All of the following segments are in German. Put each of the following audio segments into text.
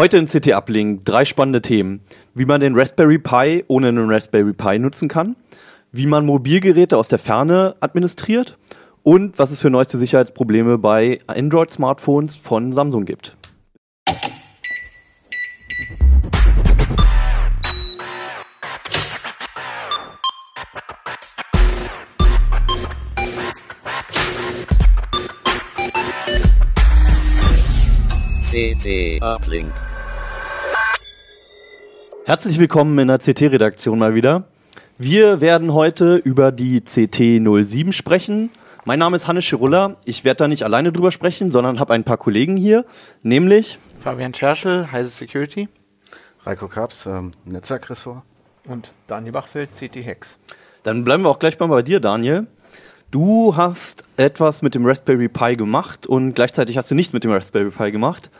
Heute in CT Uplink drei spannende Themen. Wie man den Raspberry Pi ohne einen Raspberry Pi nutzen kann, wie man Mobilgeräte aus der Ferne administriert und was es für neueste Sicherheitsprobleme bei Android-Smartphones von Samsung gibt. CT Uplink. Herzlich willkommen in der CT-Redaktion mal wieder. Wir werden heute über die CT07 sprechen. Mein Name ist Hannes Schirulla. Ich werde da nicht alleine drüber sprechen, sondern habe ein paar Kollegen hier, nämlich Fabian Scherschel, Heise Security. Reiko Kaps, ähm, Netzwerkressort. Und Daniel Bachfeld, CT Hex. Dann bleiben wir auch gleich mal bei dir, Daniel. Du hast etwas mit dem Raspberry Pi gemacht und gleichzeitig hast du nicht mit dem Raspberry Pi gemacht.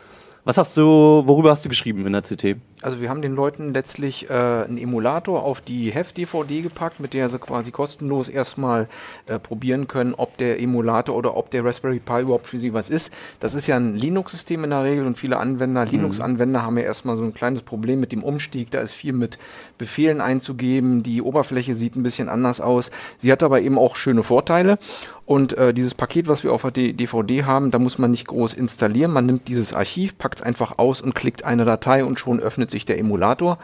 Was hast du, worüber hast du geschrieben in der CT? Also wir haben den Leuten letztlich äh, einen Emulator auf die Heft-DVD gepackt, mit der sie quasi kostenlos erstmal äh, probieren können, ob der Emulator oder ob der Raspberry Pi überhaupt für sie was ist. Das ist ja ein Linux-System in der Regel und viele Anwender, mhm. Linux-Anwender haben ja erstmal so ein kleines Problem mit dem Umstieg. Da ist viel mit Befehlen einzugeben, die Oberfläche sieht ein bisschen anders aus. Sie hat aber eben auch schöne Vorteile und äh, dieses Paket, was wir auf der DVD haben, da muss man nicht groß installieren. Man nimmt dieses Archiv, packt es einfach aus und klickt eine Datei und schon öffnet sich der Emulator.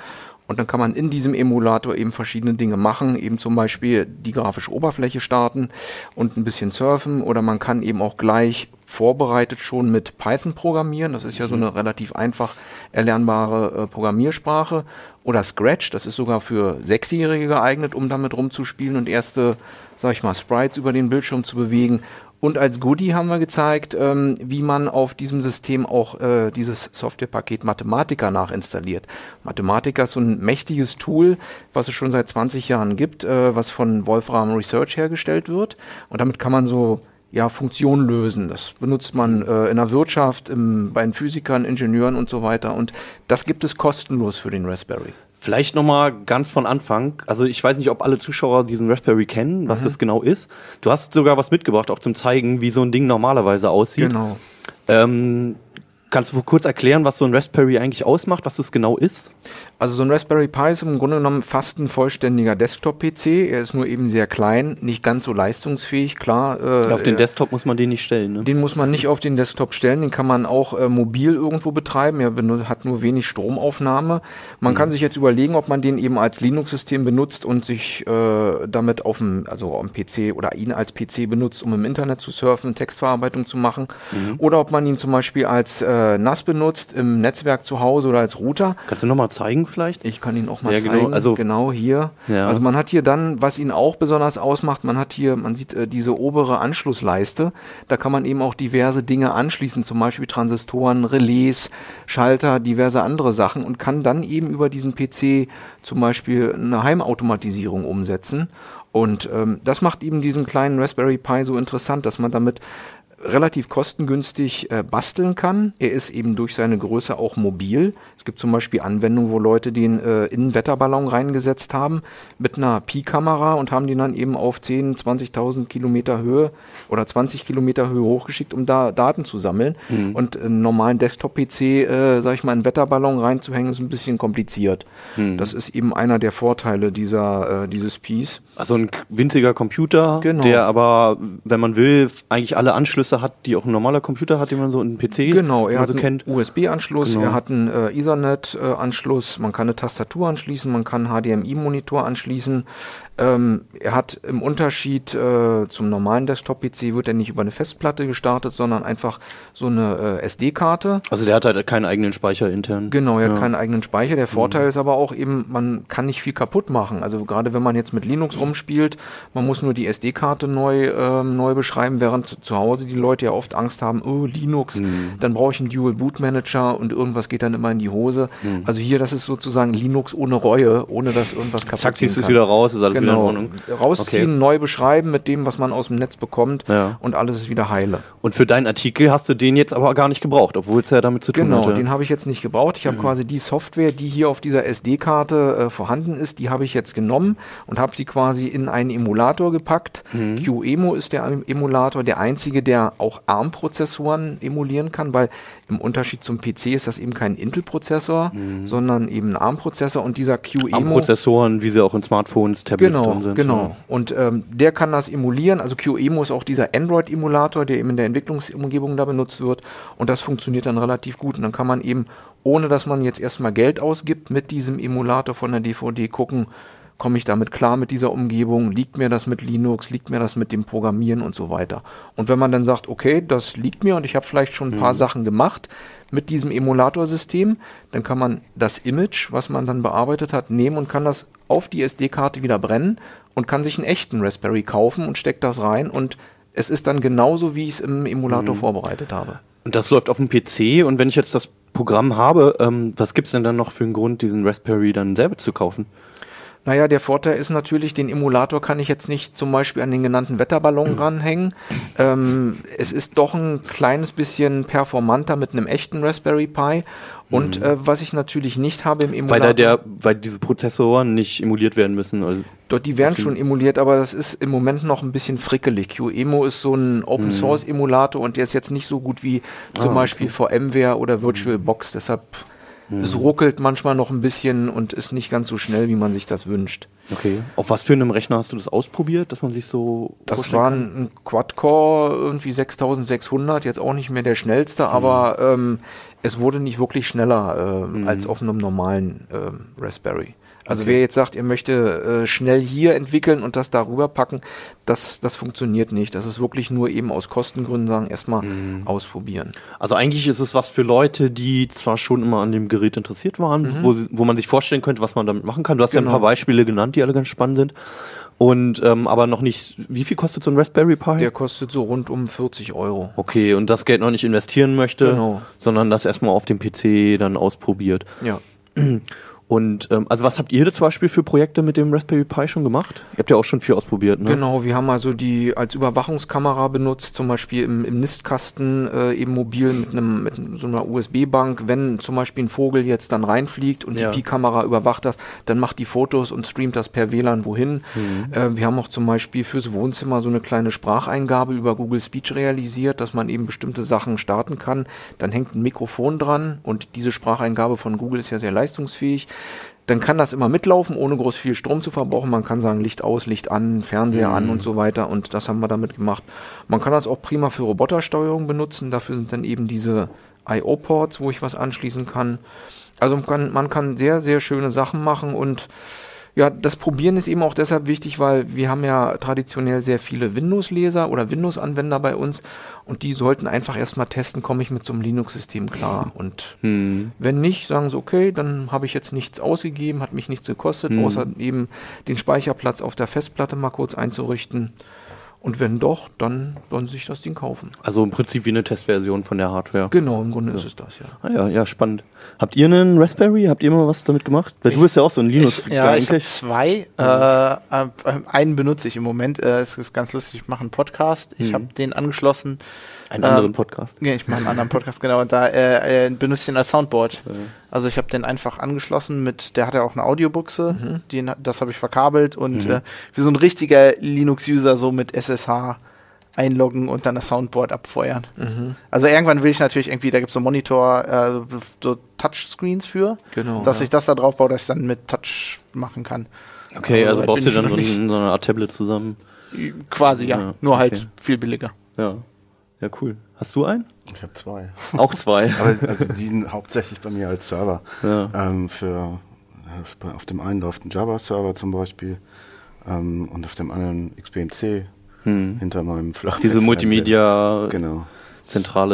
Und dann kann man in diesem Emulator eben verschiedene Dinge machen, eben zum Beispiel die grafische Oberfläche starten und ein bisschen surfen oder man kann eben auch gleich vorbereitet schon mit Python programmieren. Das ist ja so eine relativ einfach erlernbare äh, Programmiersprache. Oder Scratch, das ist sogar für Sechsjährige geeignet, um damit rumzuspielen und erste, sag ich mal, Sprites über den Bildschirm zu bewegen. Und als Goodie haben wir gezeigt, ähm, wie man auf diesem System auch äh, dieses Softwarepaket Mathematica nachinstalliert. Mathematica ist so ein mächtiges Tool, was es schon seit 20 Jahren gibt, äh, was von Wolfram Research hergestellt wird. Und damit kann man so ja, Funktionen lösen. Das benutzt man äh, in der Wirtschaft, im, bei den Physikern, Ingenieuren und so weiter. Und das gibt es kostenlos für den Raspberry. Vielleicht nochmal ganz von Anfang. Also ich weiß nicht, ob alle Zuschauer diesen Raspberry kennen, was mhm. das genau ist. Du hast sogar was mitgebracht, auch zum Zeigen, wie so ein Ding normalerweise aussieht. Genau. Ähm, Kannst du kurz erklären, was so ein Raspberry eigentlich ausmacht, was das genau ist? Also so ein Raspberry Pi ist im Grunde genommen fast ein vollständiger Desktop-PC. Er ist nur eben sehr klein, nicht ganz so leistungsfähig, klar. Äh, auf den äh, Desktop muss man den nicht stellen, ne? Den muss man nicht auf den Desktop stellen, den kann man auch äh, mobil irgendwo betreiben. Er hat nur wenig Stromaufnahme. Man mhm. kann sich jetzt überlegen, ob man den eben als Linux-System benutzt und sich äh, damit auf dem, also am PC oder ihn als PC benutzt, um im Internet zu surfen, Textverarbeitung zu machen. Mhm. Oder ob man ihn zum Beispiel als äh, NAS benutzt im Netzwerk zu Hause oder als Router. Kannst du nochmal zeigen vielleicht? Ich kann ihn auch mal ja, genau. zeigen. Genau, also genau hier. Ja. Also man hat hier dann, was ihn auch besonders ausmacht, man hat hier, man sieht äh, diese obere Anschlussleiste. Da kann man eben auch diverse Dinge anschließen, zum Beispiel Transistoren, Relais, Schalter, diverse andere Sachen und kann dann eben über diesen PC zum Beispiel eine Heimautomatisierung umsetzen. Und ähm, das macht eben diesen kleinen Raspberry Pi so interessant, dass man damit relativ kostengünstig äh, basteln kann. Er ist eben durch seine Größe auch mobil. Es gibt zum Beispiel Anwendungen, wo Leute den äh, in einen Wetterballon reingesetzt haben mit einer Pi-Kamera und haben den dann eben auf 10, 20.000 Kilometer Höhe oder 20 Kilometer Höhe hochgeschickt, um da Daten zu sammeln. Mhm. Und einen normalen Desktop-PC, äh, sag ich mal, einen Wetterballon reinzuhängen, ist ein bisschen kompliziert. Mhm. Das ist eben einer der Vorteile dieser, äh, dieses Piece. Also ein winziger Computer, genau. der aber, wenn man will, eigentlich alle Anschlüsse hat, die auch ein normaler Computer hat, den man so einen PC genau, er hat so einen kennt. USB-Anschluss, genau. er hat einen äh, Ethernet-Anschluss, man kann eine Tastatur anschließen, man kann HDMI-Monitor anschließen, ähm, er hat im Unterschied äh, zum normalen Desktop-PC wird er nicht über eine Festplatte gestartet, sondern einfach so eine äh, SD-Karte. Also der hat halt keinen eigenen Speicher intern. Genau, er ja. hat keinen eigenen Speicher. Der Vorteil mhm. ist aber auch eben, man kann nicht viel kaputt machen. Also gerade wenn man jetzt mit Linux rumspielt, man muss nur die SD-Karte neu, äh, neu beschreiben, während zu Hause die Leute ja oft Angst haben, oh, Linux, mhm. dann brauche ich einen Dual Boot Manager und irgendwas geht dann immer in die Hose. Mhm. Also hier, das ist sozusagen Linux ohne Reue, ohne dass irgendwas kaputt Zack, ziehst du es wieder raus, ist alles genau wieder Genau. Ordnung. Rausziehen, Okay. neu beschreiben mit dem, was man aus dem Netz bekommt Ja. und alles ist wieder heile. Und für deinen Artikel hast du den jetzt aber gar nicht gebraucht, obwohl es ja damit zu tun Genau, hatte. den habe ich jetzt nicht gebraucht. Ich habe quasi die Software, die hier auf dieser SD-Karte äh, vorhanden ist, die habe ich jetzt genommen und habe sie quasi in einen Emulator gepackt. QEMU ist der Em- Emulator, der einzige, der auch ARM-Prozessoren emulieren kann, weil im Unterschied zum PC ist das eben kein Intel-Prozessor, sondern eben ein ARM-Prozessor und dieser QEMU Am Prozessoren, wie sie auch in Smartphones, Tablets Genau, sind. genau. Und ähm, der kann das emulieren. Also QEMU ist auch dieser Android-Emulator, der eben in der Entwicklungsumgebung da benutzt wird. Und das funktioniert dann relativ gut. Und dann kann man eben, ohne dass man jetzt erstmal Geld ausgibt, mit diesem Emulator von der DVD gucken, komme ich damit klar mit dieser Umgebung, liegt mir das mit Linux, liegt mir das mit dem Programmieren und so weiter. Und wenn man dann sagt, okay, das liegt mir und ich habe vielleicht schon ein paar Sachen gemacht mit diesem Emulatorsystem, dann kann man das Image, was man dann bearbeitet hat, nehmen und kann das auf die SD-Karte wieder brennen und kann sich einen echten Raspberry kaufen und steckt das rein und es ist dann genauso, wie ich es im Emulator vorbereitet habe. Und das läuft auf dem PC und wenn ich jetzt das Programm habe, ähm, was gibt's denn dann noch für einen Grund, diesen Raspberry dann selber zu kaufen? Naja, der Vorteil ist natürlich, den Emulator kann ich jetzt nicht zum Beispiel an den genannten Wetterballon ranhängen. Ähm, es ist doch ein kleines bisschen performanter mit einem echten Raspberry Pi. Und äh, was ich natürlich nicht habe im Weil Emulator, da der, weil diese Prozessoren nicht emuliert werden müssen. Also, dort die werden schon emuliert, aber das ist im Moment noch ein bisschen frickelig. QEMU ist so ein Open Source Emulator und der ist jetzt nicht so gut wie zum Ah, Beispiel VMware oder VirtualBox. Deshalb es ruckelt manchmal noch ein bisschen und ist nicht ganz so schnell, wie man sich das wünscht. okay. Auf was für einem Rechner hast du das ausprobiert, dass man sich so Das war ein Quad-Core, irgendwie 6600, jetzt auch nicht mehr der schnellste, aber ähm, es wurde nicht wirklich schneller ähm, als auf einem normalen ähm, Raspberry. Also Okay. wer jetzt sagt, er möchte äh, schnell hier entwickeln und das darüber packen, das, das funktioniert nicht. Das ist wirklich nur eben aus Kostengründen sagen, erstmal ausprobieren. Also eigentlich ist es was für Leute, die zwar schon immer an dem Gerät interessiert waren, wo, sie- wo man sich vorstellen könnte, was man damit machen kann. Du hast ja Genau. ein paar Beispiele genannt, die alle ganz spannend sind. Und ähm, aber noch nicht, wie viel kostet so ein Raspberry Pi? Der kostet so rund um 40 Euro. Okay, und das Geld noch nicht investieren möchte, Genau. sondern das erstmal auf dem PC dann ausprobiert. Ja. Und ähm, also was habt ihr zum Beispiel für Projekte mit dem Raspberry Pi schon gemacht? Ihr habt ja auch schon viel ausprobiert, ne? Genau, wir haben also die als Überwachungskamera benutzt, zum Beispiel im, im Nistkasten äh, eben mobil mit einem mit so einer USB-Bank. Wenn zum Beispiel ein Vogel jetzt dann reinfliegt und Ja. die Pi-Kamera überwacht das, dann macht die Fotos und streamt das per WLAN wohin. Äh, wir haben auch zum Beispiel fürs Wohnzimmer so eine kleine Spracheingabe über Google Speech realisiert, dass man eben bestimmte Sachen starten kann. Dann hängt ein Mikrofon dran und diese Spracheingabe von Google ist ja sehr leistungsfähig. Dann kann das immer mitlaufen, ohne groß viel Strom zu verbrauchen. Man kann sagen, Licht aus, Licht an, Fernseher an und so weiter. Und das haben wir damit gemacht. Man kann das auch prima für Robotersteuerung benutzen. Dafür sind dann eben diese IO-Ports, wo ich was anschließen kann. Also man kann, man kann sehr, sehr schöne Sachen machen und ja, das Probieren ist eben auch deshalb wichtig, weil wir haben ja traditionell sehr viele Windows-Leser oder Windows-Anwender bei uns und die sollten einfach erstmal testen, komme ich mit so einem Linux-System klar. Und Hm. wenn nicht, sagen sie, okay, dann habe ich jetzt nichts ausgegeben, hat mich nichts gekostet, Mhm. außer eben den Speicherplatz auf der Festplatte mal kurz einzurichten. Und wenn doch, dann sollen sie sich das Ding kaufen. Also im Prinzip wie eine Testversion von der Hardware. Genau, im Grunde ist es das, ja. Ah ja, ja, spannend. Habt ihr einen Raspberry? Habt ihr mal was damit gemacht? Weil du bist ja auch so ein linux Ich, ja, ich habe zwei. Äh, äh, einen benutze ich im Moment. Äh, es ist ganz lustig. Ich mache einen Podcast. Ich Mhm. habe den angeschlossen. Einen ähm, anderen Podcast. Ja, ich mache einen anderen Podcast, genau. Und da äh, äh, benutze ich den als Soundboard. Also ich habe den einfach angeschlossen mit, der hat ja auch eine Audiobuchse, den, das habe ich verkabelt und Mhm. äh, wie so ein richtiger Linux-User so mit SSH einloggen und dann das Soundboard abfeuern. Also irgendwann will ich natürlich irgendwie, da gibt es so Monitor, äh, so Touchscreens für, Genau. dass ja. ich das da drauf baue, dass ich dann mit Touch machen kann. Okay, also soweit baust du dann so, ein, so eine Art Tablet zusammen. Quasi, ja. Ja, Nur okay. halt viel billiger. Ja. Ja, cool. Hast du einen? Ich habe zwei. Auch zwei. Aber also die sind hauptsächlich bei mir als Server. ja. Ähm, für, äh, auf dem einen läuft ein Java-Server zum Beispiel ähm, und auf dem anderen XBMC Hm. hinter meinem Flach. Diese Multimedia Genau.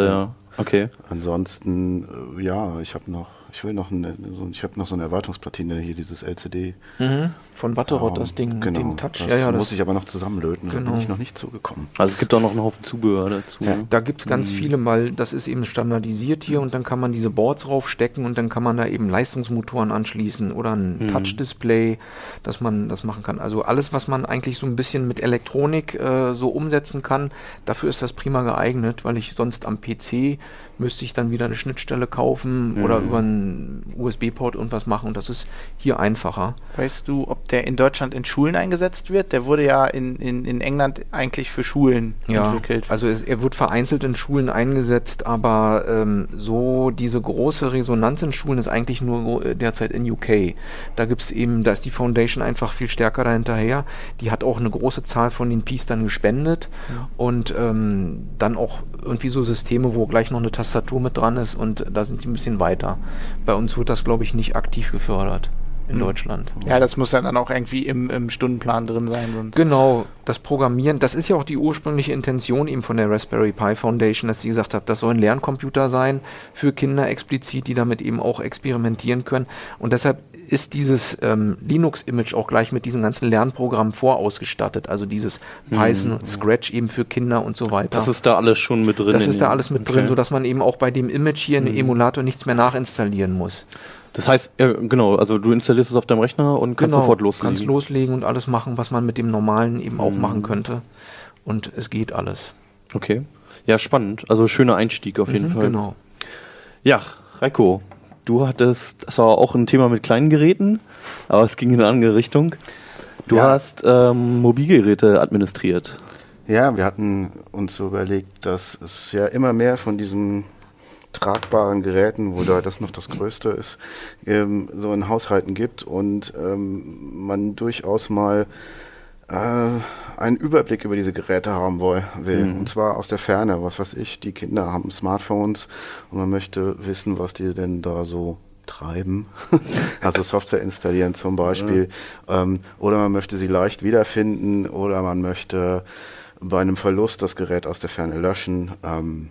Ja. Okay. Ansonsten, äh, ja, ich habe noch, ich will noch, eine, so, ich habe noch so eine Erweiterungsplatine hier, dieses LCD. Mhm. Von Watterott, Ähm, das Ding, genau, den Touch. Das ja, ja, muss das, ich aber noch zusammenlöten, da Genau. bin ich noch nicht zugekommen. Also es gibt auch noch einen Haufen Zubehör dazu. Ja. Da gibt es ganz viele, weil das ist eben standardisiert hier und dann kann man diese Boards raufstecken und dann kann man da eben Leistungsmotoren anschließen oder ein Touch-Display, dass man das machen kann. Also alles, was man eigentlich so ein bisschen mit Elektronik äh, so umsetzen kann, dafür ist das prima geeignet, weil ich sonst am PC müsste ich dann wieder eine Schnittstelle kaufen oder über einen USB-Port irgendwas machen und das ist hier einfacher. Weißt du, ob der in Deutschland in Schulen eingesetzt wird? Der wurde ja in, in, in England eigentlich für Schulen Ja, entwickelt. also es, er wird vereinzelt in Schulen eingesetzt, aber ähm, so diese große Resonanz in Schulen ist eigentlich nur äh, derzeit in UK. Da gibt's eben, da ist die Foundation einfach viel stärker dahinterher. Die hat auch eine große Zahl von den Ps dann gespendet und ähm, dann auch irgendwie so Systeme, wo gleich noch eine Tastatur mit dran ist und da sind sie ein bisschen weiter. Bei uns wird das, glaube ich, nicht aktiv gefördert in Deutschland. Ja, das muss ja dann auch irgendwie im, im Stundenplan drin sein. Sonst. Genau, das Programmieren, das ist ja auch die ursprüngliche Intention eben von der Raspberry Pi Foundation, dass sie gesagt hat, das soll ein Lerncomputer sein für Kinder explizit, die damit eben auch experimentieren können. Und deshalb ist dieses ähm, Linux-Image auch gleich mit diesen ganzen Lernprogrammen vorausgestattet. Also dieses Python, Scratch eben für Kinder und so weiter. Das ist da alles schon mit drin. das ist da alles mit Okay. drin, sodass man eben auch bei dem Image hier in Emulator nichts mehr nachinstallieren muss. Das heißt, ja, genau, also du installierst es auf deinem Rechner und kannst sofort loslegen. Kannst loslegen und alles machen, was man mit dem normalen eben auch machen könnte. Und es geht alles. Okay. Ja, spannend. Also schöner Einstieg auf jeden Mhm, Fall. Genau. Ja, Reiko, du hattest, das war auch ein Thema mit kleinen Geräten, aber es ging in eine andere Richtung. Du Ja. hast ähm, Mobilgeräte administriert. Ja, wir hatten uns so überlegt, dass es ja immer mehr von diesen tragbaren Geräten, wo da das noch das Größte ist, ähm, so in Haushalten gibt und ähm, man durchaus mal einen Überblick über diese Geräte haben will. Und zwar aus der Ferne. Was weiß ich, die Kinder haben Smartphones und man möchte wissen, was die denn da so treiben. also Software installieren zum Beispiel. Ähm, oder man möchte sie leicht wiederfinden oder man möchte bei einem Verlust das Gerät aus der Ferne löschen. Ähm,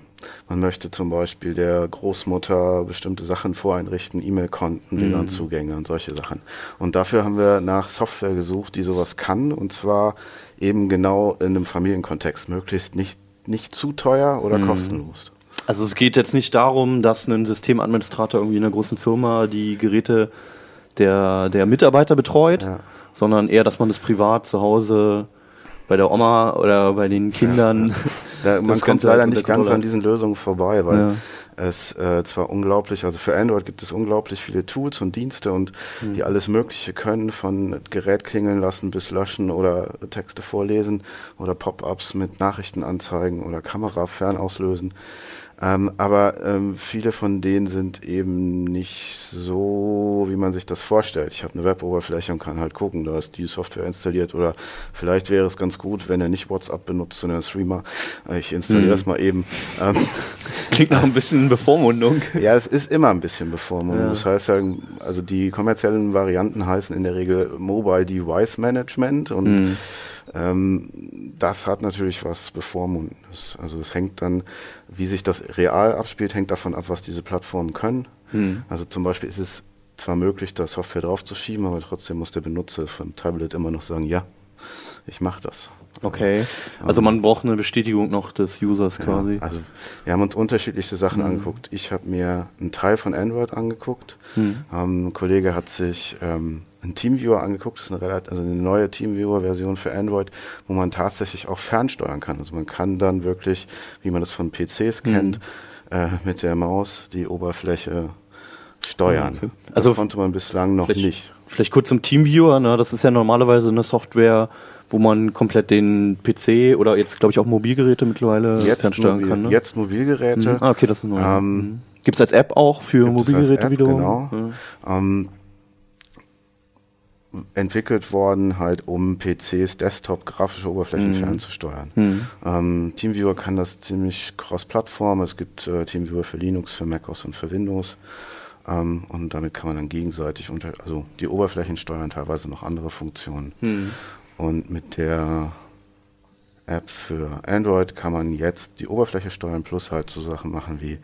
man möchte zum Beispiel der Großmutter bestimmte Sachen voreinrichten, E-Mail-Konten, WLAN-Zugänge und solche Sachen. Und dafür haben wir nach Software gesucht, die sowas kann und zwar eben genau in einem Familienkontext, möglichst nicht, nicht zu teuer oder kostenlos. Also es geht jetzt nicht darum, dass ein Systemadministrator irgendwie in einer großen Firma die Geräte der, der Mitarbeiter betreut, Ja. sondern eher, dass man das privat zu Hause bei der Oma oder bei den Kindern. Ja, man kommt Ganze leider nicht ganz an diesen Lösungen vorbei, weil Ja. es äh, zwar unglaublich, also für Android gibt es unglaublich viele Tools und Dienste und Hm. die alles Mögliche können, von Gerät klingeln lassen bis löschen oder Texte vorlesen oder Pop-ups mit Nachrichten anzeigen oder Kamera fernauslösen. Ähm, aber ähm, viele von denen sind eben nicht so, wie man sich das vorstellt. Ich habe eine Web-Oberfläche und kann halt gucken, da ist die Software installiert oder vielleicht wäre es ganz gut, wenn er nicht WhatsApp benutzt, sondern Streamer. Äh, Ich installiere Mhm. das mal eben. Ähm, Klingt nach ein bisschen Bevormundung. ja, es ist immer ein bisschen Bevormundung. Ja. Das heißt ja, also die kommerziellen Varianten heißen in der Regel Mobile Device Management und Mhm. Ähm, das hat natürlich was Bevormundendes. Also es hängt dann, wie sich das real abspielt, hängt davon ab, was diese Plattformen können. Mhm. Also zum Beispiel ist es zwar möglich, da Software draufzuschieben, aber trotzdem muss der Benutzer von Tablet immer noch sagen, ja, ich mache das. Okay. Also man braucht eine Bestätigung noch des Users quasi. Ja, also wir haben uns unterschiedlichste Sachen angeguckt. Ich habe mir einen Teil von Android angeguckt. Mhm. Ähm, ein Kollege hat sich ähm, einen Teamviewer angeguckt. Das ist eine, relativ, also eine neue Teamviewer-Version für Android, wo man tatsächlich auch fernsteuern kann. Also man kann dann wirklich, wie man das von PCs kennt, äh, mit der Maus die Oberfläche steuern. Okay. Also Also konnte man bislang noch nicht. Vielleicht kurz zum Teamviewer, ne? das ist ja normalerweise eine Software, wo man komplett den PC oder jetzt glaube ich auch Mobilgeräte mittlerweile fernsteuern mobil, kann. Ne? jetzt Mobilgeräte. Mhm. Ah, okay, das ist neu. Ähm, Mhm. Gibt es als App auch für Mobilgeräte App, wiederum? genau. Ja. ähm, entwickelt worden, halt um PCs, Desktop, grafische Oberflächen Mhm. fernzusteuern. Mhm. Ähm, Teamviewer kann das ziemlich cross-Plattform. Es gibt äh, Teamviewer für Linux, für macOS und für Windows. Ähm, und damit kann man dann gegenseitig unter, also die Oberflächen steuern, teilweise noch andere Funktionen. Mhm. Und mit der App für Android kann man jetzt die Oberfläche steuern, plus halt so Sachen machen wie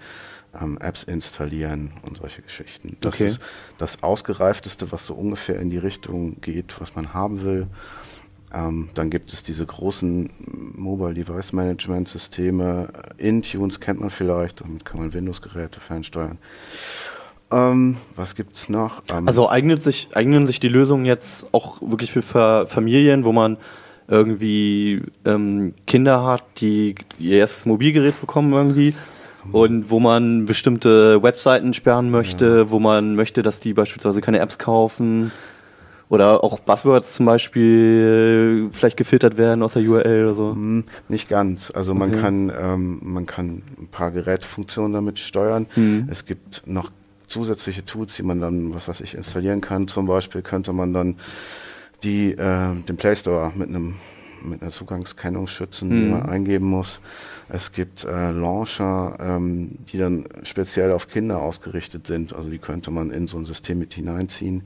ähm, Apps installieren und solche Geschichten. Das Okay. ist das Ausgereifteste, was so ungefähr in die Richtung geht, was man haben will. Ähm, dann gibt es diese großen Mobile Device Management Systeme. Intunes kennt man vielleicht, damit kann man Windows-Geräte fernsteuern. Ähm, was gibt's noch? Ähm, Also eignet sich, eignen sich die Lösungen jetzt auch wirklich für Fa Familien, wo man irgendwie ähm, Kinder hat, die ihr erstes Mobilgerät bekommen irgendwie und wo man bestimmte Webseiten sperren möchte, wo man möchte, dass die beispielsweise keine Apps kaufen oder auch Buzzwords zum Beispiel vielleicht gefiltert werden aus der URL oder so. Hm, Nicht ganz. Also man Okay. kann ähm, man kann ein paar Gerätefunktionen damit steuern. Mhm. Es gibt noch zusätzliche Tools, die man dann, was weiß ich, installieren kann. Zum Beispiel könnte man dann die äh, den Play Store mit einem mit einer Zugangskennung schützen, die Mhm. man eingeben muss. Es gibt äh, Launcher, ähm, die dann speziell auf Kinder ausgerichtet sind. Also die könnte man in so ein System mit hineinziehen,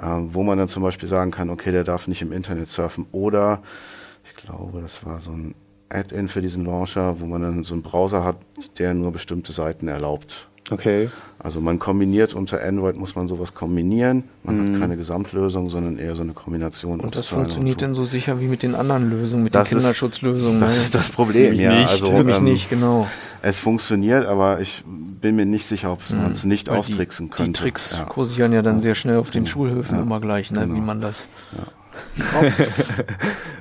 äh, wo man dann zum Beispiel sagen kann, okay, der darf nicht im Internet surfen oder ich glaube, das war so ein Add-in für diesen Launcher, wo man dann so einen Browser hat, der nur bestimmte Seiten erlaubt. Okay. Also man kombiniert unter Android muss man sowas kombinieren. Man Mhm. hat keine Gesamtlösung, sondern eher so eine Kombination. Und das funktioniert und dann so sicher wie mit den anderen Lösungen, mit Das den ist- Kinderschutzlösungen. Das ne? ist das Problem, Für mich ja. nicht. Also Für mich ähm, nicht, genau. Es funktioniert, aber ich bin mir nicht sicher, ob man es nicht Weil austricksen die, könnte. Die Tricks Ja. kursieren ja dann sehr schnell auf den Genau. Schulhöfen Ja. immer gleich, ne? Genau. wie man das.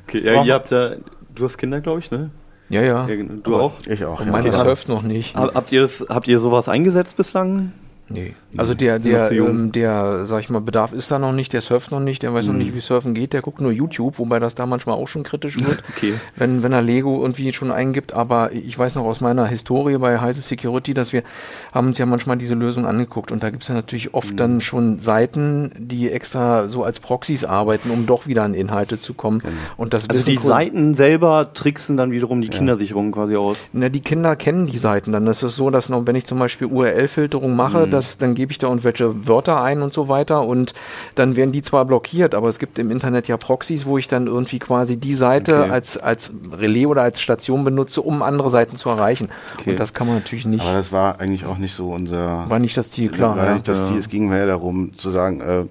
Okay, ja, ihr habt da, du hast Kinder, glaube ich, ne? Ja, ja. Du auch? Ich auch. Und ja. meine surft noch nicht. Hab- Habt ihr das, habt ihr sowas eingesetzt bislang? Nee. Also der, noch der, ähm, der, sag ich mal, Bedarf ist da noch nicht, der surft noch nicht, der weiß noch Mhm. nicht, wie Surfen geht, der guckt nur YouTube, wobei das da manchmal auch schon kritisch wird, Okay. wenn, wenn er Lego irgendwie schon eingibt. Aber ich weiß noch aus meiner Historie bei Heise Security, dass wir haben uns ja manchmal diese Lösung angeguckt und da gibt's ja natürlich oft Mhm. dann schon Seiten, die extra so als Proxys arbeiten, um doch wieder an Inhalte zu kommen. Und das Also die Seiten selber tricksen dann wiederum die Kindersicherung quasi aus. Na, die Kinder kennen die Seiten dann. Das ist so, dass noch, wenn ich zum Beispiel URL-Filterung mache, das, dann gebe ich da irgendwelche Wörter ein und so weiter und dann werden die zwar blockiert, aber es gibt im Internet ja Proxys, wo ich dann irgendwie quasi die Seite Okay. als, als Relais oder als Station benutze, um andere Seiten zu erreichen. Okay. Und das kann man natürlich nicht. Aber das war eigentlich auch nicht so unser. War nicht das Ziel, klar. War ja. nicht das Ziel. Es ging mehr darum zu sagen, äh,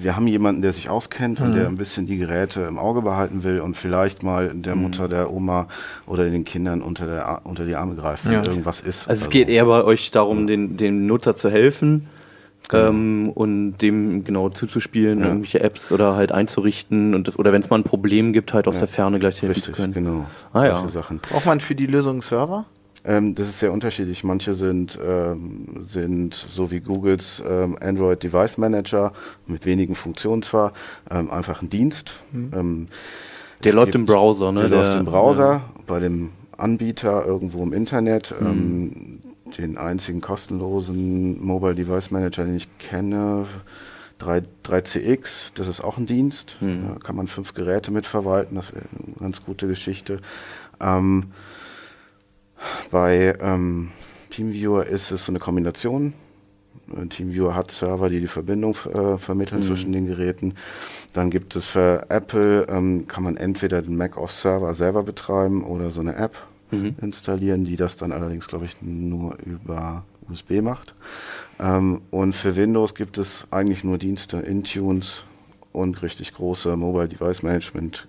wir haben jemanden, der sich auskennt und Mhm. der ein bisschen die Geräte im Auge behalten will und vielleicht mal der Mhm. Mutter, der Oma oder den Kindern unter, der, unter die Arme greift, wenn Ja. irgendwas ist. Also es geht eher bei euch darum, den, dem Nutzer zu helfen ähm, und dem genau zuzuspielen, Ja. irgendwelche Apps oder halt einzurichten und das, oder wenn es mal ein Problem gibt, halt aus Ja. der Ferne gleich helfen zu Richtig, können. genau. Ah, ja. Solche Sachen. Braucht man für die Lösung einen Server? Ähm, das ist sehr unterschiedlich. Manche sind, ähm, sind so wie Googles ähm, Android Device Manager mit wenigen Funktionen zwar, ähm, einfach ein Dienst. Ähm, Der läuft gibt- im Browser, ne? Der, läuft im Browser, ja. bei dem Anbieter irgendwo im Internet. Mhm. Ähm, den einzigen kostenlosen Mobile Device Manager, den ich kenne, 3, 3CX, das ist auch ein Dienst. Mhm. Da kann man fünf Geräte mitverwalten, das wäre eine ganz gute Geschichte. Ähm, bei ähm, TeamViewer ist es so eine Kombination. Äh, TeamViewer hat Server, die die Verbindung äh, vermitteln Mhm. zwischen den Geräten. Dann gibt es für Apple, ähm, kann man entweder den Mac OS Server selber betreiben oder so eine App Mhm. installieren, die das dann allerdings, glaube ich, nur über USB macht. Ähm, und für Windows gibt es eigentlich nur Dienste, Intunes und richtig große Mobile Device Management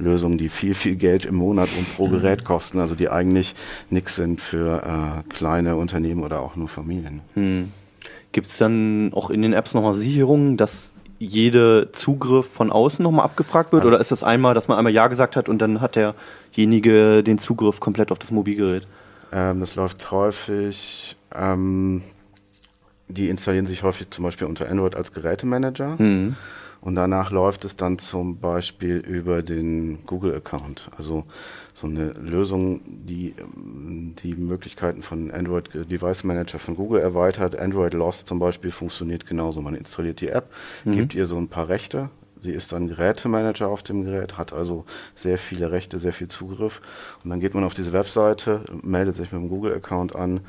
Lösungen, die viel, viel Geld im Monat und pro Gerät kosten, also die eigentlich nichts sind für äh, kleine Unternehmen oder auch nur Familien. Hm. Gibt es dann auch in den Apps nochmal Sicherungen, dass jede Zugriff von außen nochmal abgefragt wird? Also- oder ist das einmal, dass man einmal Ja gesagt hat und dann hat derjenige den Zugriff komplett auf das Mobilgerät? Ähm, das läuft häufig, ähm, die installieren sich häufig zum Beispiel unter Android als Gerätemanager. Hm. Und danach läuft es dann zum Beispiel über den Google-Account. Also so eine Lösung, die ähm, die Möglichkeiten von Android Device Manager von Google erweitert. Android Lost zum Beispiel funktioniert genauso. Man installiert die App, gibt ihr so ein paar Rechte. Sie ist dann Gerätemanager auf dem Gerät, hat also sehr viele Rechte, sehr viel Zugriff. Und dann geht man auf diese Webseite, meldet sich mit dem Google-Account an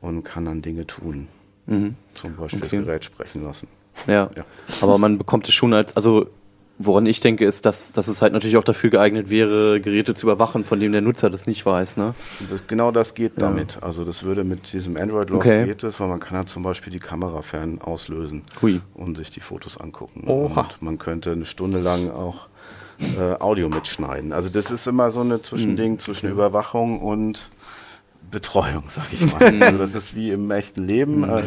und kann dann Dinge tun. Mhm. Zum Beispiel Okay. das Gerät sprechen lassen. Ja. Ja. aber man bekommt es schon als, also Woran ich denke, ist, dass, dass es halt natürlich auch dafür geeignet wäre, Geräte zu überwachen, von dem der Nutzer das nicht weiß. Ne? Das, genau das geht damit. Also das würde mit diesem Android-Loss Okay. geht es, weil man kann halt zum Beispiel die Kamera fern auslösen Hui. und sich die Fotos angucken. Oha. Und man könnte eine Stunde lang auch äh, Audio mitschneiden. Also das ist immer so eine Zwischending zwischen Überwachung und Betreuung, sag ich mal. also das ist wie im echten Leben. Äh,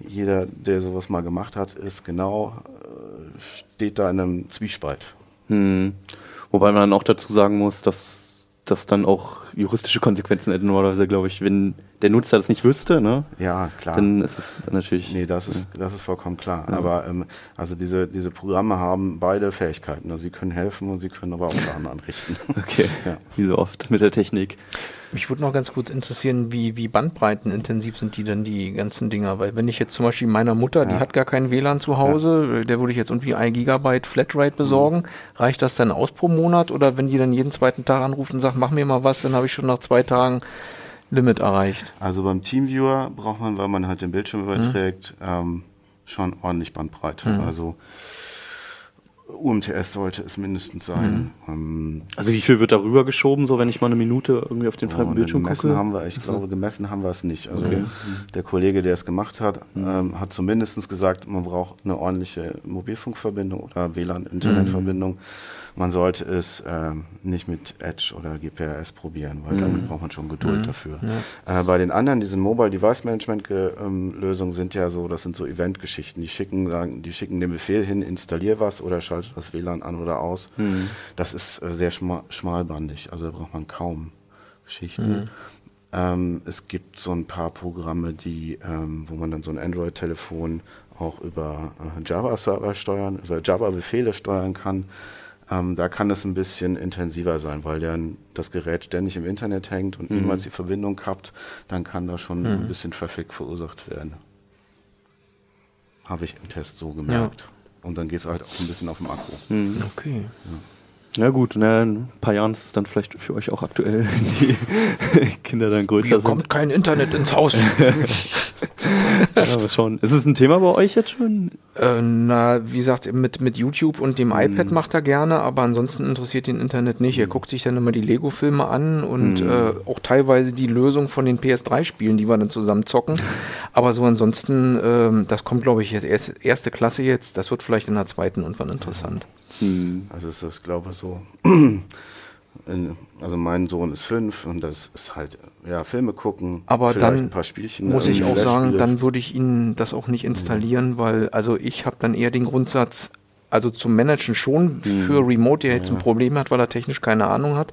jeder, der sowas mal gemacht hat, ist genau, äh, steht da in einem Zwiespalt. Hm. Wobei man auch dazu sagen muss, dass das dann auch juristische Konsequenzen hätte normalerweise, glaube ich, wenn der Nutzer das nicht wüsste, ne? Ja, klar. Dann ist es dann natürlich. Nee, das ist, das ist vollkommen klar. Aber ähm, also diese, diese Programme haben beide Fähigkeiten. Also sie können helfen und sie können aber auch Schaden anrichten. Okay, Ja. wie so oft mit der Technik. Mich würde noch ganz kurz interessieren, wie, wie bandbreitenintensiv sind die denn, die ganzen Dinger? Weil wenn ich jetzt zum Beispiel meiner Mutter, die Ja. hat gar kein WLAN zu Hause, der würde ich jetzt irgendwie ein Gigabyte Flatrate besorgen. Reicht das dann aus pro Monat? Oder wenn die dann jeden zweiten Tag anruft und sagt, mach mir mal was, dann habe ich schon nach zwei Tagen Limit erreicht. Also beim Teamviewer braucht man, weil man halt den Bildschirm überträgt, ähm, schon ordentlich Bandbreite. Also UMTS sollte es mindestens sein. Ähm, Also wie viel wird darüber geschoben, so wenn ich mal eine Minute irgendwie auf den Oh, fremden ne, Bildschirm gemessen gucke? haben wir, ich glaube, gemessen haben wir es nicht. Also der Kollege, der es gemacht hat, ähm, hat zumindest gesagt, man braucht eine ordentliche Mobilfunkverbindung oder WLAN-Internetverbindung. Man sollte es ähm, nicht mit Edge oder GPRS probieren, weil damit braucht man schon Geduld dafür. Äh, bei den anderen, diesen Mobile Device Management ähm, Lösungen sind ja so, das sind so Event-Geschichten. Die schicken, sagen, die schicken den Befehl hin, installier was oder schalte das WLAN an oder aus. Das ist äh, sehr schma schmalbandig, also da braucht man kaum Geschichten. Ähm, es gibt so ein paar Programme, die, ähm, wo man dann so ein Android-Telefon auch über äh, Java-Server steuern, über Java-Befehle steuern kann. Ähm, da kann es ein bisschen intensiver sein, weil dann das Gerät ständig im Internet hängt und niemals die Verbindung kappt, dann kann da schon ein bisschen Traffic verursacht werden. Habe ich im Test so gemerkt. Und dann geht es halt auch ein bisschen auf dem Akku. Okay. Ja gut, na, in ein paar Jahren ist es dann vielleicht für euch auch aktuell, wenn die Kinder dann größer Hier sind. kommt kein Internet ins Haus. Aber schon. Ist es ein Thema bei euch jetzt schon? Äh, na, wie gesagt, mit, mit YouTube und dem iPad macht er gerne, aber ansonsten interessiert ihn Internet nicht. Er guckt sich dann immer die Lego-Filme an und äh, auch teilweise die Lösung von den PS3-Spielen, die wir dann zusammen zocken. Aber so ansonsten, ähm, das kommt, glaube ich, jetzt erst, erste Klasse jetzt. Das wird vielleicht in der zweiten irgendwann interessant. Also es ist, glaube ich, so. in- Also mein Sohn ist fünf und das ist halt, ja, Filme gucken, Aber vielleicht dann ein paar Spielchen. Muss ich irgendwie auch sagen, dann würde ich Ihnen das auch nicht installieren, weil also ich habe dann eher den Grundsatz, also zum Managen schon für Remote, der jetzt ein Problem hat, weil er technisch keine Ahnung hat.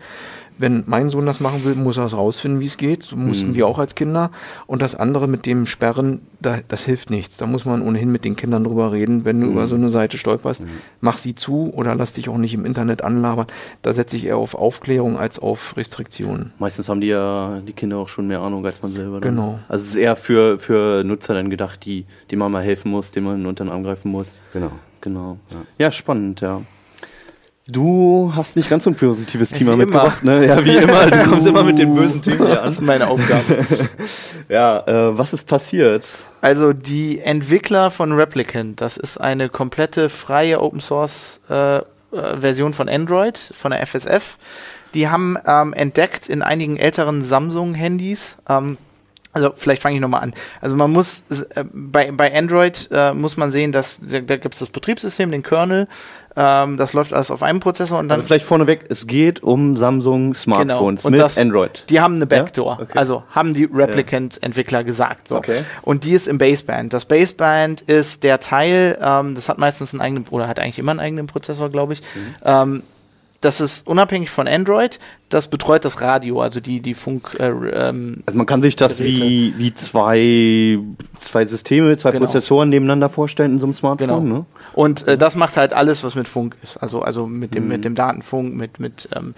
Wenn mein Sohn das machen will, muss er es rausfinden, wie es geht. So mussten wir auch als Kinder. Und das andere mit dem Sperren, da, das hilft nichts. Da muss man ohnehin mit den Kindern drüber reden. Wenn du über so eine Seite stolperst, mach sie zu oder lass dich auch nicht im Internet anlabern. Da setze ich eher auf Aufklärung als auf Restriktionen. Meistens haben die ja die Kinder auch schon mehr Ahnung als man selber. Dann. Genau. Also es ist eher für, für Nutzer dann gedacht, die, die man mal helfen muss, dem man unter den Arm greifen muss. Genau. Genau. Ja, spannend, ja. Du hast nicht ganz so ein positives Thema wie mitgebracht, ne? Ja, wie immer. Du kommst immer mit den bösen Themen hier Das an. ist meine Aufgabe. Ja, äh, was ist passiert? Also die Entwickler von Replicant, das ist eine komplette freie Open Source äh, äh, Version von Android, von der FSF. Die haben ähm, entdeckt in einigen älteren Samsung-Handys, ähm, also vielleicht fange ich nochmal an. Also man muss äh, bei, bei Android äh, muss man sehen, dass da, da gibt es das Betriebssystem, den Kernel, ähm, das läuft alles auf einem Prozessor und dann Also vielleicht vorneweg, es geht um Samsung Smartphones Genau. Und mit das- Android. Die haben eine Backdoor. Okay. Also haben die Replicant-Entwickler gesagt. So. Okay. Und die ist im Baseband. Das Baseband ist der Teil, ähm, das hat meistens einen eigenen, oder hat eigentlich immer einen eigenen Prozessor, glaube ich. Mhm. Ähm, das ist unabhängig von Android. Das betreut das Radio, also die, die Funk. Äh, ähm, Also man kann sich das Geräte. wie, wie zwei, zwei Systeme, zwei Genau. Prozessoren nebeneinander vorstellen in so einem Smartphone, Genau. ne? Und äh, das macht halt alles, was mit Funk ist. Also, also mit Mhm. dem, mit dem Datenfunk, mit, mit ähm,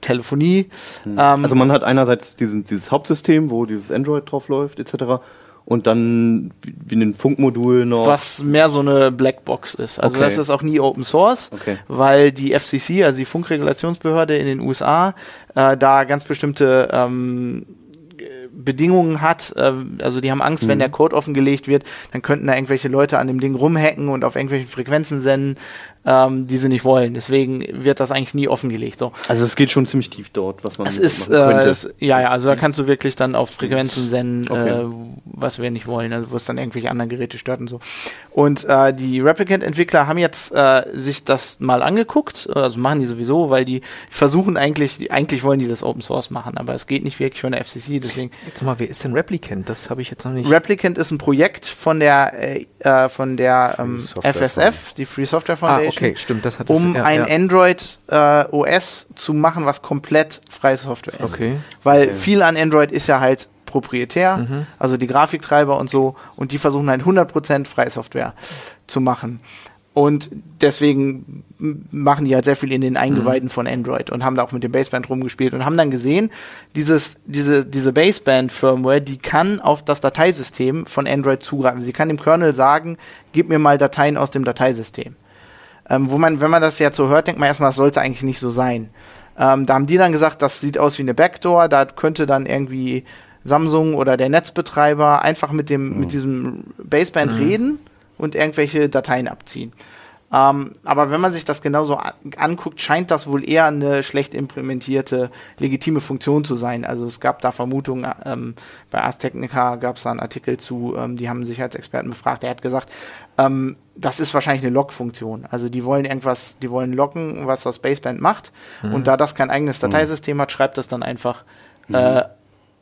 Telefonie. Ähm, Also man hat einerseits diesen, dieses Hauptsystem, wo dieses Android drauf läuft, etc. Und dann wie ein Funkmodul noch. was mehr so eine Blackbox ist. Also Okay. das ist auch nie Open Source, Okay. weil die FCC, also die Funkregulationsbehörde in den USA, äh, da ganz bestimmte ähm, Bedingungen hat. Ähm, also die haben Angst, wenn der Code offengelegt wird, dann könnten da irgendwelche Leute an dem Ding rumhacken und auf irgendwelchen Frequenzen senden. Ähm, die sie nicht wollen. Deswegen wird das eigentlich nie offengelegt. So. Also es geht schon ziemlich tief dort, was man Es ist, machen könnte. äh, es, ja, ja, also da kannst du wirklich dann auf Frequenzen senden, Okay. äh, was wir nicht wollen, also wo es dann irgendwelche anderen Geräte stört und so. Und äh, die Replicant-Entwickler haben jetzt äh, sich das mal angeguckt, also machen die sowieso, weil die versuchen eigentlich, die, eigentlich wollen die das Open Source machen, aber es geht nicht wirklich von der FCC, deswegen Jetzt mal, wer ist denn Replicant? Das habe ich jetzt noch nicht. Replicant ist ein Projekt von der äh, äh, von der ähm, FSF, die Free Software ah, Okay, stimmt, das hat um das, ja, ein ja. Android äh, OS zu machen, was komplett freie Software ist. Okay. Weil Okay. viel an Android ist ja halt proprietär, Mhm. also die Grafiktreiber und so, und die versuchen halt 100% freie Software zu machen. Und deswegen machen die halt sehr viel in den Eingeweiden von Android und haben da auch mit dem Baseband rumgespielt und haben dann gesehen, dieses, diese, diese Baseband-Firmware, die kann auf das Dateisystem von Android zugreifen. Sie kann dem Kernel sagen, gib mir mal Dateien aus dem Dateisystem. Ähm, wo man, wenn man das jetzt so hört, denkt man erstmal, das sollte eigentlich nicht so sein. Ähm, da haben die dann gesagt, das sieht aus wie eine Backdoor, da könnte dann irgendwie Samsung oder der Netzbetreiber einfach mit dem, mit diesem Baseband reden und irgendwelche Dateien abziehen. Ähm, aber wenn man sich das genauso anguckt, scheint das wohl eher eine schlecht implementierte legitime Funktion zu sein. Also es gab da Vermutungen, ähm, bei Ars Technica gab es da einen Artikel zu, ähm, die haben Sicherheitsexperten befragt, der hat gesagt, ähm, das ist wahrscheinlich eine Log-Funktion. Also die wollen irgendwas, die wollen loggen, was das Baseband macht. Und da das kein eigenes Dateisystem hat, schreibt das dann einfach, äh,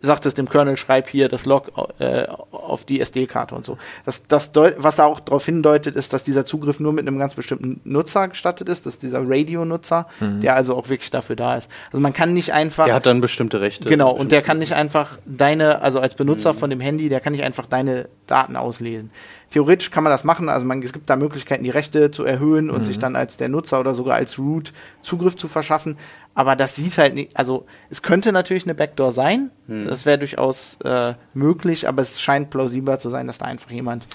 sagt es dem Kernel, schreib hier das Log äh, auf die SD-Karte und so. Das, das was da auch darauf hindeutet, ist, dass dieser Zugriff nur mit einem ganz bestimmten Nutzer gestattet ist, das ist dieser Radio-Nutzer, der also auch wirklich dafür da ist. Also man kann nicht einfach der hat dann bestimmte Rechte. Genau, und der kann nicht einfach deine, also als Benutzer von dem Handy, der kann nicht einfach deine Daten auslesen. Theoretisch kann man das machen, also man, es gibt da Möglichkeiten, die Rechte zu erhöhen und sich dann als der Nutzer oder sogar als Root Zugriff zu verschaffen. Aber das sieht halt nicht, also es könnte natürlich eine Backdoor sein, das wäre durchaus äh, möglich, aber es scheint plausibler zu sein, dass da einfach jemand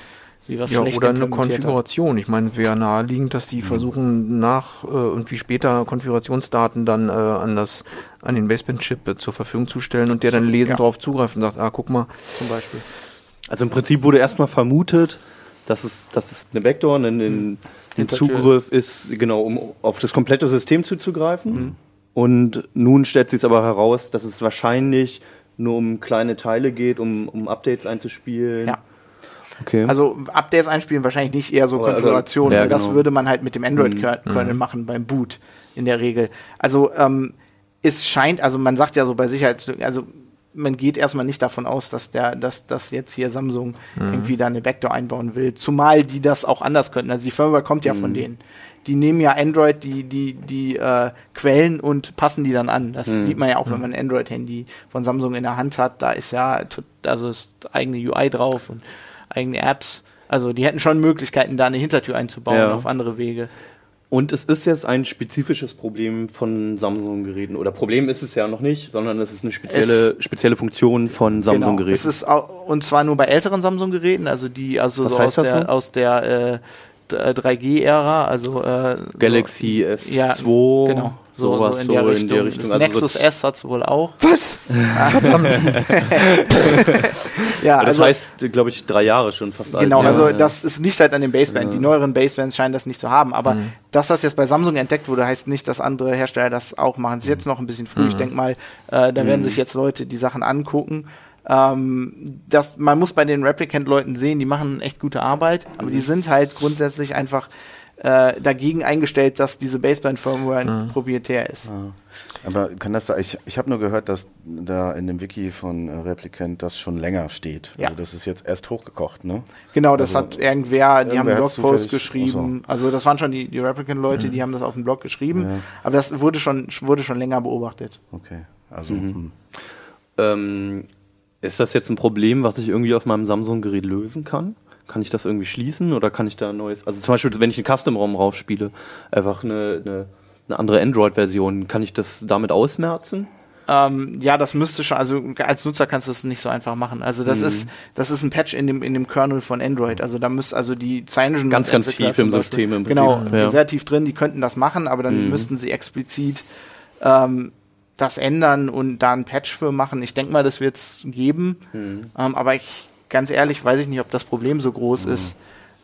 wie was Ja, oder eine implementiert hat. Konfiguration. Ich meine, wäre naheliegend, dass die versuchen, nach äh, irgendwie später Konfigurationsdaten dann äh, an das an den Baseband-Chip äh, zur Verfügung zu stellen und der dann lesend Ja. drauf zugreift und sagt, ah, guck mal, zum Beispiel. Also im Prinzip wurde erstmal vermutet, dass es, dass es eine Backdoor, ein, ein, ein Zugriff ist, genau, um auf das komplette System zuzugreifen. Und nun stellt sich aber heraus, dass es wahrscheinlich nur um kleine Teile geht, um, um Updates einzuspielen. Ja. Okay. Also Updates einspielen wahrscheinlich nicht eher so Aber also- Konfigurationen. ja, weil Das genau. würde man halt mit dem Android-Kernel machen beim Boot in der Regel. Also ähm, es scheint, also man sagt ja so bei Sicherheit, also man geht erstmal nicht davon aus, dass der, dass, dass jetzt hier Samsung irgendwie da eine Backdoor einbauen will. Zumal die das auch anders könnten. Also die Firmware kommt ja von denen. Die nehmen ja Android, die, die, die äh, Quellen und passen die dann an. Das sieht man ja auch, wenn man ein Android-Handy von Samsung in der Hand hat. Da ist ja, also ist eigene UI drauf und eigene Apps. Also die hätten schon Möglichkeiten, da eine Hintertür einzubauen Ja. auf andere Wege. Und es ist jetzt ein spezifisches Problem von Samsung-Geräten. Oder Problem ist es ja noch nicht, sondern es ist eine spezielle, spezielle Funktion von Genau. Es Samsung-Geräten. ist au- und zwar nur bei älteren Samsung-Geräten, also die, also so aus der, so? aus der äh, äh, 3G-Ära, also äh, Galaxy S2, ja, genau, so, sowas so in der Richtung. Das Also Nexus so- S hat's wohl auch. was? Ja, Das also heißt, glaube ich, drei Jahre schon fast alt. Genau, Ja. also das ist nicht halt an dem Baseband. Die neueren Basebands scheinen das nicht zu haben. Aber Mhm. dass das jetzt bei Samsung entdeckt wurde, heißt nicht, dass andere Hersteller das auch machen. Es ist jetzt noch ein bisschen früh. Mhm. Ich denke mal, äh, da werden sich jetzt Leute die Sachen angucken. Ähm, das, man muss bei den Replicant-Leuten sehen, die machen echt gute Arbeit, aber Mhm. die sind halt grundsätzlich einfach äh, dagegen eingestellt, dass diese Baseband-Firmware Mhm. proprietär ist. Aber kann das da, ich, ich habe nur gehört, dass da in dem Wiki von äh, Replicant das schon länger steht. Ja. Also das ist jetzt erst hochgekocht, ne? Genau, das Also, hat irgendwer, die haben irgendwer einen hat's Blogpost geschrieben. Also das waren schon die, die Replicant-Leute, die haben das auf dem Blog geschrieben. Ja. Aber das wurde schon, wurde schon länger beobachtet. Okay. Also Mhm. hm. Ähm, ist das jetzt ein Problem, was ich irgendwie auf meinem Samsung-Gerät lösen kann? Kann ich das irgendwie schließen oder kann ich da ein neues, also zum Beispiel, wenn ich einen Custom-ROM raufspiele, einfach eine, eine, eine andere Android-Version, kann ich das damit ausmerzen? Ähm, ja, das müsste schon, also als Nutzer kannst du es nicht so einfach machen. Also das Mhm. ist, das ist ein Patch in dem, in dem Kernel von Android. Also da müsste, also die Cyanogen Ganz, ganz tief im System im Prinzip. Genau, Ja. sehr tief drin, die könnten das machen, aber dann Mhm. müssten sie explizit ähm, das ändern und da ein Patch für machen. Ich denke mal, das wird es geben. Mhm. Ähm, aber ich, ganz ehrlich, weiß ich nicht, ob das Problem so groß ist.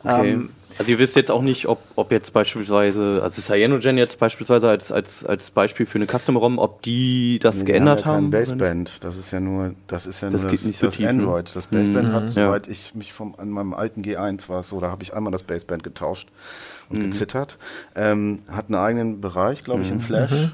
Okay. Ähm, Also ihr wisst jetzt auch nicht, ob, ob jetzt beispielsweise, also Cyanogen jetzt beispielsweise als, als, als Beispiel für eine Custom-ROM, ob die das Nee, geändert ja kein haben. Baseband. Das ist ja nur, das ist ja Das nur geht das, nicht so das tief, ne? Android. Das Baseband Mhm. hat, Ja. soweit ich mich vom, an meinem alten G1 war es so, da habe ich einmal das Baseband getauscht und Mhm. gezittert. Ähm, hat einen eigenen Bereich, glaube ich, in Flash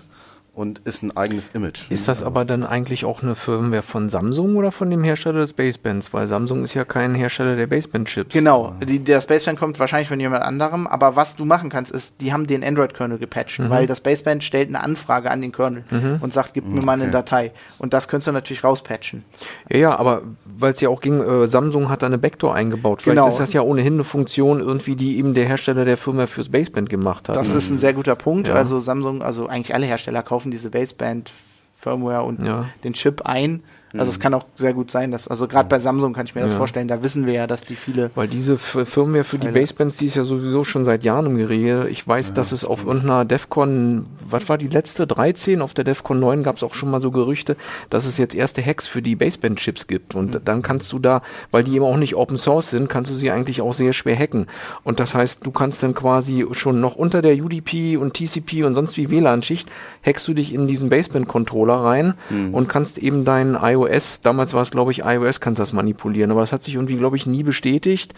und ist ein eigenes Image. Ist das aber dann eigentlich auch eine Firmware von Samsung oder von dem Hersteller des Basebands? Weil Samsung ist ja kein Hersteller der Baseband-Chips. Genau, die, das Baseband kommt wahrscheinlich von jemand anderem, aber was du machen kannst, ist, die haben den Android-Kernel gepatcht, Mhm. weil das Baseband stellt eine Anfrage an den Kernel und sagt, gib mir mal eine Okay. Datei. Und das könntest du natürlich rauspatchen. Ja, ja, aber weil es ja auch ging, äh, Samsung hat da eine Backdoor eingebaut. Vielleicht Genau. ist das ja ohiehin eine Funktion irgendwie, die eben der Hersteller der Firma fürs Baseband gemacht hat. Das ist ein sehr guter Punkt. Ja. Also Samsung, also eigentlich alle Hersteller kaufen diese Baseband Firmware und Ja. den Chip ein. Also es kann auch sehr gut sein, dass, also gerade bei Samsung kann ich mir das Ja. vorstellen, da wissen wir ja, dass die viele Weil diese F Firmware für die. Basebands, die ist ja sowieso schon seit Jahren im Gerede. Ich weiß, dass es auf irgendeiner DEFCON, was war die letzte? 13? Auf der DEFCON 9 gab es auch schon mal so Gerüchte, dass es jetzt erste Hacks für die Baseband-Chips gibt. Und dann kannst du da, weil die eben auch nicht Open Source sind, kannst du sie eigentlich auch sehr schwer hacken. Und das heißt, du kannst dann quasi schon noch unter der UDP und TCP und sonst wie WLAN-Schicht, hackst du dich in diesen Baseband-Controller rein und kannst eben deinen iOS, damals war es glaube ich iOS, kannst das manipulieren. Aber das hat sich irgendwie, glaube ich, nie bestätigt.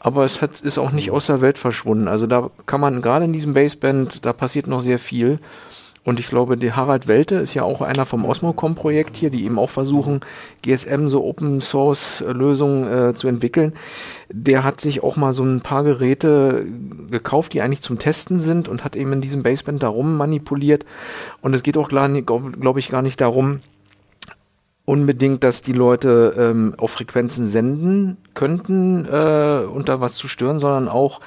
Aber es hat, ist auch nicht aus der Welt verschwunden. Also da kann man gerade in diesem Baseband, da passiert noch sehr viel. Und ich glaube, der Harald Welte ist ja auch einer vom Osmocom-Projekt hier, die eben auch versuchen, GSM so Open Source äh, Lösungen äh, zu entwickeln. Der hat sich auch mal so ein paar Geräte gekauft, die eigentlich zum Testen sind und hat eben in diesem Baseband darum manipuliert. Und es geht auch, glaube glaub ich, gar nicht darum, unbedingt, dass die Leute ähm, auf Frequenzen senden könnten, äh, unter was zu stören, sondern auch,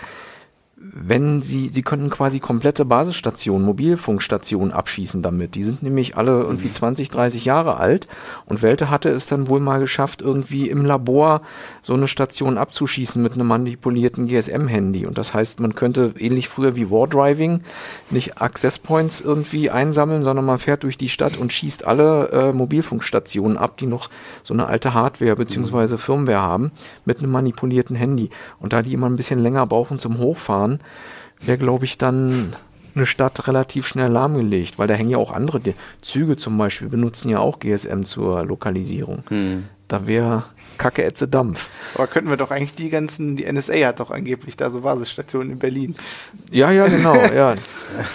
wenn sie, sie könnten quasi komplette Basisstationen, Mobilfunkstationen abschießen damit. Die sind nämlich alle irgendwie 20, 30 Jahre alt und Welte hatte es dann wohl mal geschafft, irgendwie im Labor so eine Station abzuschießen mit einem manipulierten GSM-Handy. Und das heißt, man könnte ähnlich früher wie War Driving nicht Access Points irgendwie einsammeln, sondern man fährt durch die Stadt und schießt alle äh, Mobilfunkstationen ab, die noch so eine alte Hardware beziehungsweise Firmware haben, mit einem manipulierten Handy. Und da die immer ein bisschen länger brauchen zum Hochfahren, wäre, glaube ich, dann eine Stadt relativ schnell lahmgelegt, weil da hängen ja auch andere Züge zum Beispiel benutzen ja auch GSM zur Lokalisierung. Da wäre Kacke Ätze Dampf. Aber könnten wir doch eigentlich die ganzen, die NSA hat doch angeblich da so Basisstationen in Berlin. Ja, ja, genau, ja. Ja,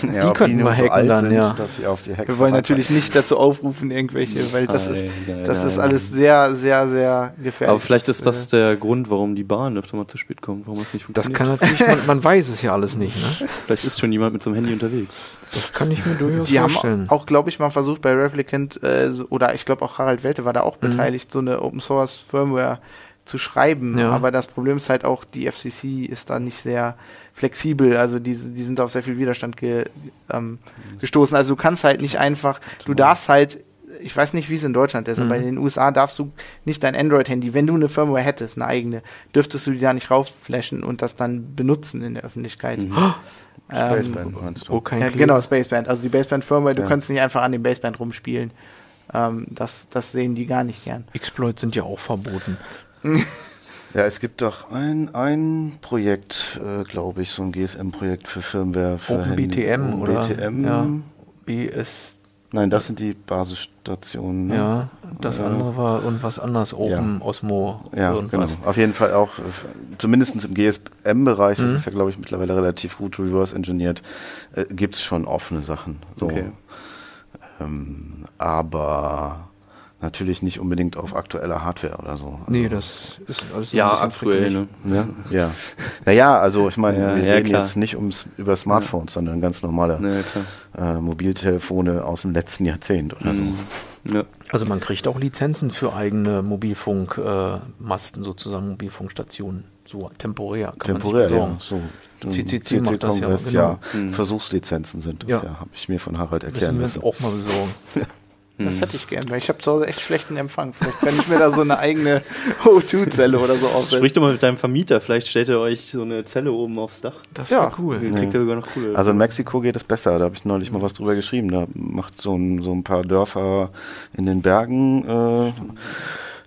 die könnten wir so hacken alt dann, sind, ja. Dass sie auf die Hacks Wir wollen natürlich nicht dazu aufrufen, irgendwelche, weil das ist, das ist alles sehr, sehr, sehr gefährlich. Aber vielleicht ist das äh, der Grund, warum die Bahn öfter mal zu spät kommt, warum es nicht Das funktioniert. kann natürlich, man, man weiß es ja alles nicht, ne? Vielleicht ist schon jemand mit so einem Handy unterwegs. Das kann ich mir durchaus Die haben vorstellen. auch, glaube ich, mal versucht bei Replicant, äh, oder ich glaube auch Harald Welte war da auch Mhm. beteiligt, so eine Open Source Firmware zu schreiben. Ja. Aber das Problem ist halt auch, die FCC ist da nicht sehr flexibel. Also die, die sind auf sehr viel Widerstand ge, ähm, gestoßen. Also du kannst halt nicht einfach, du darfst halt, ich weiß nicht, wie es in Deutschland ist, aber in den USA darfst du nicht dein Android-Handy, wenn du eine Firmware hättest, eine eigene, dürftest du die da nicht raufflashen und das dann benutzen in der Öffentlichkeit. Ähm, Baseband meinst du? Oh, kein ja, genau, das Baseband. Also die Baseband-Firmware, du Ja. kannst nicht einfach an dem Baseband rumspielen. Ähm, das, das sehen die gar nicht gern. Exploits sind ja auch verboten. Ja, es gibt doch ein, ein Projekt, äh, glaube ich, so ein GSM-Projekt für Firmware. Für Handy. OpenBTM oder? BTM? Ja. BS, Nein, das sind die Basisstationen. Ne? ja. Das Ja. andere war irgendwas anderes. Open, Osmo, Ja, irgendwas. genau. Auf jeden Fall auch, äh, zumindest im GSM-Bereich, Mhm. das ist ja, glaube ich, mittlerweile relativ gut reverse engineert, äh, gibt es schon offene Sachen. So. Okay. Ähm, aber natürlich nicht unbedingt auf aktueller Hardware oder so. Also, Nee, das ist alles Ja, ein bisschen aktuell, ne? Ne? Ja. Naja, also ich meine, Ja, wir ja, reden klar. jetzt nicht ums, über Smartphones, sondern ganz normale Ja, äh, Mobiltelefone aus dem letzten Jahrzehnt oder Mhm. so. Ja. Also man kriegt auch Lizenzen für eigene Mobilfunkmasten sozusagen, Mobilfunkstationen. So temporär kann Temporär, man ja. sich So. CCC macht das ja, Kongress, genau. ja. Mhm. Versuchslizenzen sind das Ja. ja, habe ich mir von Harald erklären Müssen wir uns auch mal besorgen. Das hätte ich gern, weil ich habe zu Hause echt schlechten Empfang. Vielleicht kann ich mir da so eine eigene O2-Zelle oder so aufsetzen. Sprich doch mal mit deinem Vermieter, vielleicht stellt er euch so eine Zelle oben aufs Dach. Das Ja. wäre cool. Dann kriegt er sogar noch coole. Also in Mexiko geht es besser, da habe ich neulich mal was drüber geschrieben. Da macht so ein, so ein paar Dörfer in den Bergen, äh,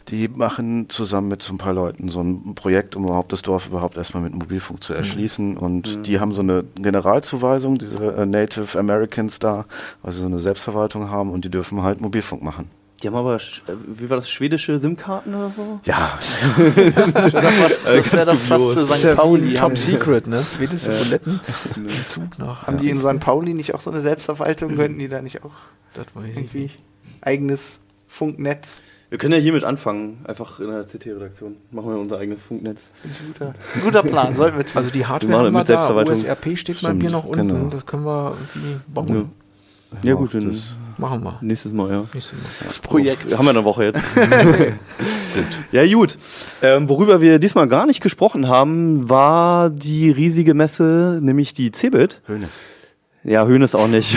Die machen zusammen mit so ein paar Leuten so ein Projekt, um überhaupt das Dorf überhaupt erstmal mit Mobilfunk zu erschließen. Und die haben so eine Generalzuweisung, diese äh, Native Americans da, weil sie so eine Selbstverwaltung haben und die dürfen halt Mobilfunk machen. Die haben aber, äh, wie war das, schwedische SIM-Karten oder so? Ja, Das wäre doch fast für ist St. ja Pauli. Top Secret, ne? Schwedische Buletten. Im Zug nach. haben die in St. Pauli nicht auch so eine Selbstverwaltung? Könnten die da nicht auch irgendwie nicht. eigenes Funknetz? Wir können ja hiermit anfangen, einfach in der CT-Redaktion. Machen wir unser eigenes Funknetz. Das ist ein guter, ein guter Plan, sollten wir tun. Also die Hardware wir mit da, Selbstverwaltung. USRP steht bei mir noch unten, genau. das können wir irgendwie bauen. Ja, gut, dann das- Machen wir. nächstes Mal, ja. Nächstes Mal. das Projekt. Haben wir eine Woche jetzt. ja, gut. Ähm, worüber wir diesmal gar nicht gesprochen haben, war die riesige Messe, nämlich die CeBIT. Hönes. Ja, Höhnes auch nicht.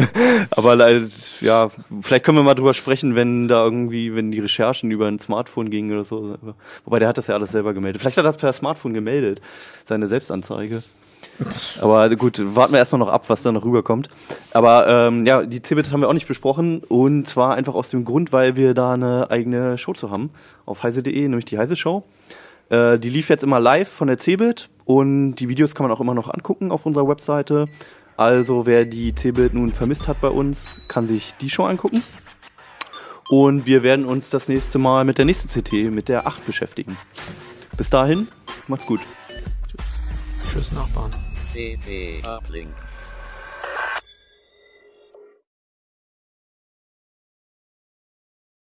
Aber ja, vielleicht können wir mal drüber sprechen, wenn da irgendwie, wenn die Recherchen über ein Smartphone gingen oder so. Wobei der hat das ja alles selber gemeldet. Vielleicht hat er das per Smartphone gemeldet, seine Selbstanzeige. Aber gut, warten wir erstmal noch ab, was da noch rüberkommt. Aber ähm, ja, die CeBIT haben wir auch nicht besprochen und zwar einfach aus dem Grund, weil wir da eine eigene Show zu haben auf heise.de, nämlich die Heise Show. Äh, die lief jetzt immer live von der CeBIT und die Videos kann man auch immer noch angucken auf unserer Webseite. Also wer die CeBIT nun vermisst hat bei uns, kann sich die Show angucken. Und wir werden uns das nächste Mal mit der nächsten CT, mit der 8 beschäftigen. Bis dahin, macht's gut. Tschüss, Nachbarn. CT Uplink.